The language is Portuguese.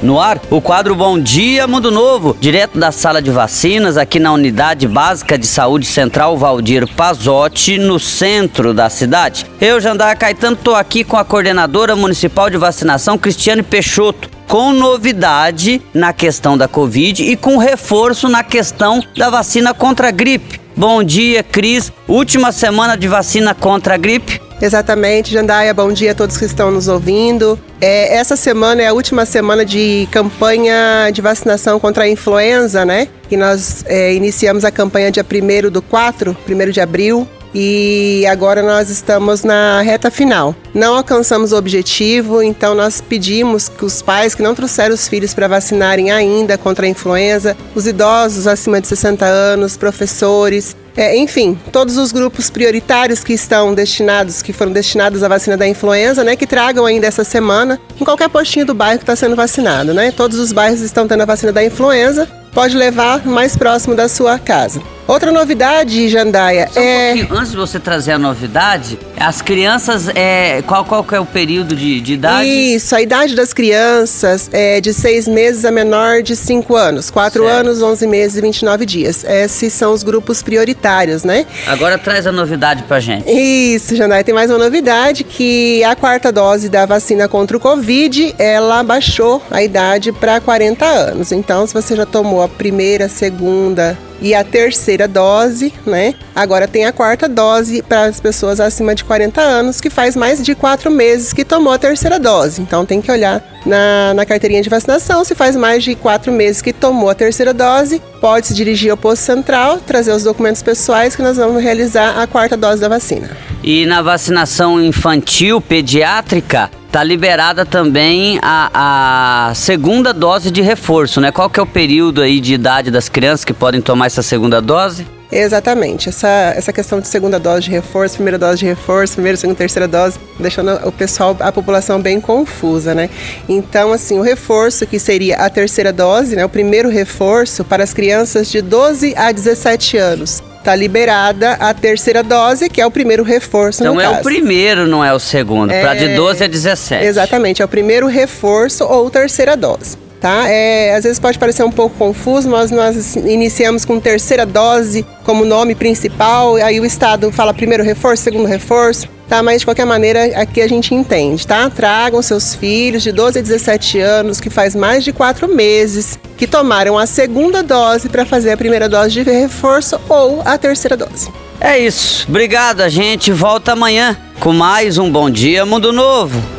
No ar, o quadro Bom Dia Mundo Novo, direto da sala de vacinas, aqui na Unidade Básica de Saúde Central Valdir Pazotti, no centro da cidade. Eu, Jandar Caetano, estou aqui com a coordenadora municipal de vacinação, Cristiane Peixoto com novidade na questão da Covid e com reforço na questão da vacina contra a gripe. Bom dia, Cris. Última semana de vacina contra a gripe. Exatamente, Jandaia. Bom dia a todos que estão nos ouvindo. É, essa semana é a última semana de campanha de vacinação contra a influenza, né? E nós é, iniciamos a campanha dia 1 do 4, 1 de abril e agora nós estamos na reta final. Não alcançamos o objetivo, então nós pedimos que os pais que não trouxeram os filhos para vacinarem ainda contra a influenza, os idosos acima de 60 anos, professores, é, enfim, todos os grupos prioritários que estão destinados, que foram destinados à vacina da influenza, né, que tragam ainda essa semana em qualquer postinho do bairro que está sendo vacinado, né? Todos os bairros estão tendo a vacina da influenza, pode levar mais próximo da sua casa. Outra novidade, Jandaia, Só é. Um antes de você trazer a novidade, as crianças, é, qual, qual é o período de, de idade? Isso, a idade das crianças é de seis meses a menor de cinco anos. Quatro certo. anos, onze meses e 29 dias. Esses são os grupos prioritários, né? Agora traz a novidade pra gente. Isso, Jandaia, tem mais uma novidade que a quarta dose da vacina contra o Covid, ela baixou a idade para 40 anos. Então, se você já tomou a primeira, segunda, e a terceira dose, né? Agora tem a quarta dose para as pessoas acima de 40 anos, que faz mais de quatro meses que tomou a terceira dose. Então tem que olhar na, na carteirinha de vacinação se faz mais de quatro meses que tomou a terceira dose. Pode se dirigir ao posto central, trazer os documentos pessoais que nós vamos realizar a quarta dose da vacina. E na vacinação infantil pediátrica, tá liberada também a, a, segunda dose de reforço, né? Qual que é o período aí de idade das crianças que podem tomar essa segunda dose? Exatamente. Essa, essa questão de segunda dose de reforço, primeira dose de reforço, primeira, segunda, terceira dose, deixando o pessoal, a população bem confusa, né? Então, assim, o reforço, que seria a terceira dose, né? O primeiro reforço para as crianças de 12 a 17 anos está liberada a terceira dose, que é o primeiro reforço. Então é caso. o primeiro, não é o segundo. É... Para de 12 a 17. Exatamente, é o primeiro reforço ou terceira dose. Tá? É, às vezes pode parecer um pouco confuso, mas nós iniciamos com terceira dose como nome principal, aí o Estado fala primeiro reforço, segundo reforço, tá? Mas de qualquer maneira, aqui a gente entende, tá? Tragam seus filhos de 12 a 17 anos, que faz mais de quatro meses, que tomaram a segunda dose para fazer a primeira dose de reforço ou a terceira dose. É isso. Obrigado, a gente volta amanhã com mais um Bom Dia Mundo Novo.